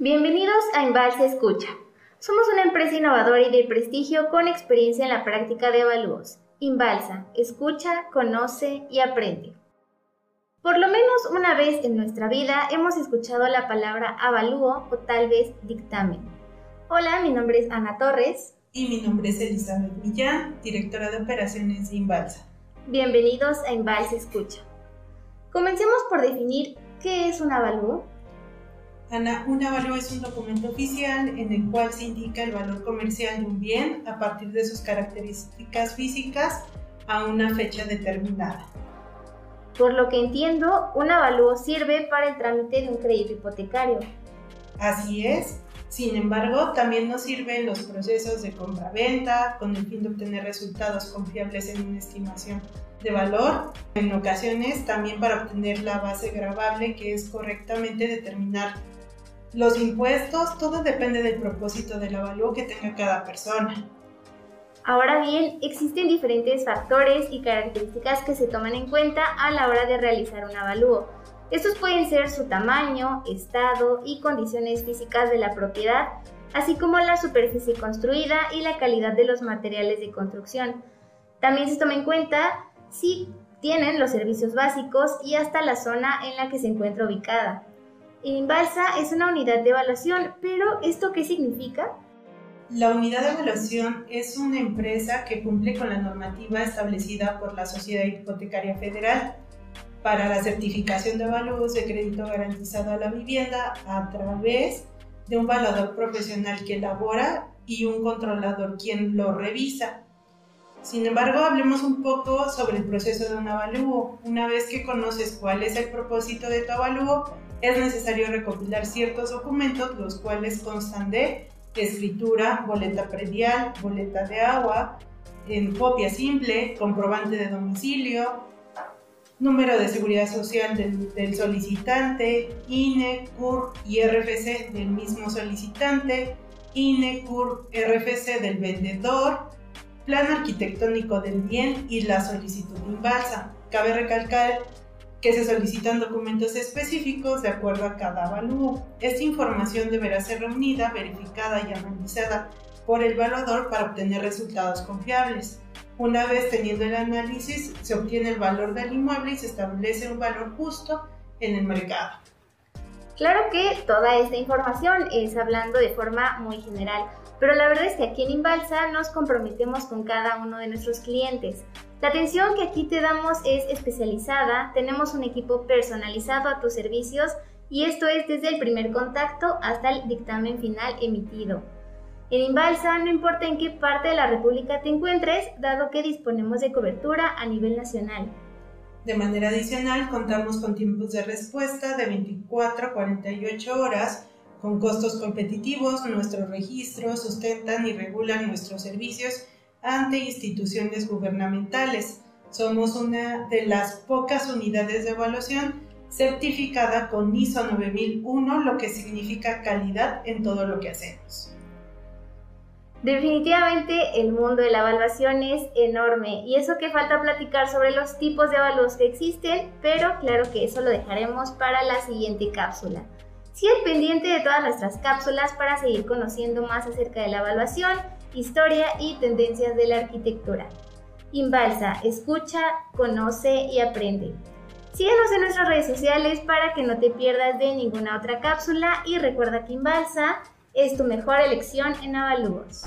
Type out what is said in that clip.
Bienvenidos a Embalse Escucha. Somos una empresa innovadora y de prestigio con experiencia en la práctica de avalúos. Inbalsa, escucha, conoce y aprende. Por lo menos una vez en nuestra vida hemos escuchado la palabra avalúo o tal vez dictamen. Hola, mi nombre es Ana Torres. Y mi nombre es Elizabeth Millán, directora de operaciones de Inbalsa. Bienvenidos a Inbalsa Escucha. Comencemos por definir qué es un avalúo. Ana, un avalúo es un documento oficial en el cual se indica el valor comercial de un bien a partir de sus características físicas a una fecha determinada. Por lo que entiendo, un avalúo sirve para el trámite de un crédito hipotecario. Así es. Sin embargo, también nos sirve en los procesos de compra-venta con el fin de obtener resultados confiables en una estimación de valor, en ocasiones también para obtener la base gravable que es correctamente determinar los impuestos, todo depende del propósito del avalúo que tenga cada persona. Ahora bien, existen diferentes factores y características que se toman en cuenta a la hora de realizar un avalúo. Estos pueden ser su tamaño, estado y condiciones físicas de la propiedad, así como la superficie construida y la calidad de los materiales de construcción. También se toma en cuenta si tienen los servicios básicos y hasta la zona en la que se encuentra ubicada. Inbalsa es una unidad de evaluación, pero ¿esto qué significa? La unidad de evaluación es una empresa que cumple con la normativa establecida por la Sociedad Hipotecaria Federal para la certificación de valores de crédito garantizado a la vivienda a través de un valuador profesional que elabora y un controlador quien lo revisa. Sin embargo, hablemos un poco sobre el proceso de un avalúo. Una vez que conoces cuál es el propósito de tu avalúo, es necesario recopilar ciertos documentos, los cuales constan de escritura, boleta predial, boleta de agua, en copia simple, comprobante de domicilio, número de seguridad social del, solicitante, INE, CUR y RFC del mismo solicitante, INE, CUR, RFC del vendedor, plan arquitectónico del bien y la solicitud invalsa. Cabe recalcar que se solicitan documentos específicos de acuerdo a cada avalúo. Esta información deberá ser reunida, verificada y analizada por el evaluador para obtener resultados confiables. Una vez teniendo el análisis, se obtiene el valor del inmueble y se establece un valor justo en el mercado. Claro que toda esta información es hablando de forma muy general, pero la verdad es que aquí en Inbalsa nos comprometemos con cada uno de nuestros clientes. La atención que aquí te damos es especializada, tenemos un equipo personalizado a tus servicios y esto es desde el primer contacto hasta el dictamen final emitido. En Inbalsa no importa en qué parte de la República te encuentres, dado que disponemos de cobertura a nivel nacional. De manera adicional, contamos con tiempos de respuesta de 24 a 48 horas, con costos competitivos. Nuestros registros sustentan y regulan nuestros servicios ante instituciones gubernamentales. Somos una de las pocas unidades de evaluación certificada con ISO 9001, lo que significa calidad en todo lo que hacemos. Definitivamente el mundo de la evaluación es enorme y eso que falta platicar sobre los tipos de evaluados que existen, pero claro que eso lo dejaremos para la siguiente cápsula. Sigue pendiente de todas nuestras cápsulas para seguir conociendo más acerca de la evaluación, historia y tendencias de la arquitectura. Inbalsa, escucha, conoce y aprende. Síguenos en nuestras redes sociales para que no te pierdas de ninguna otra cápsula y recuerda que Inbalsa es tu mejor elección en avalúos.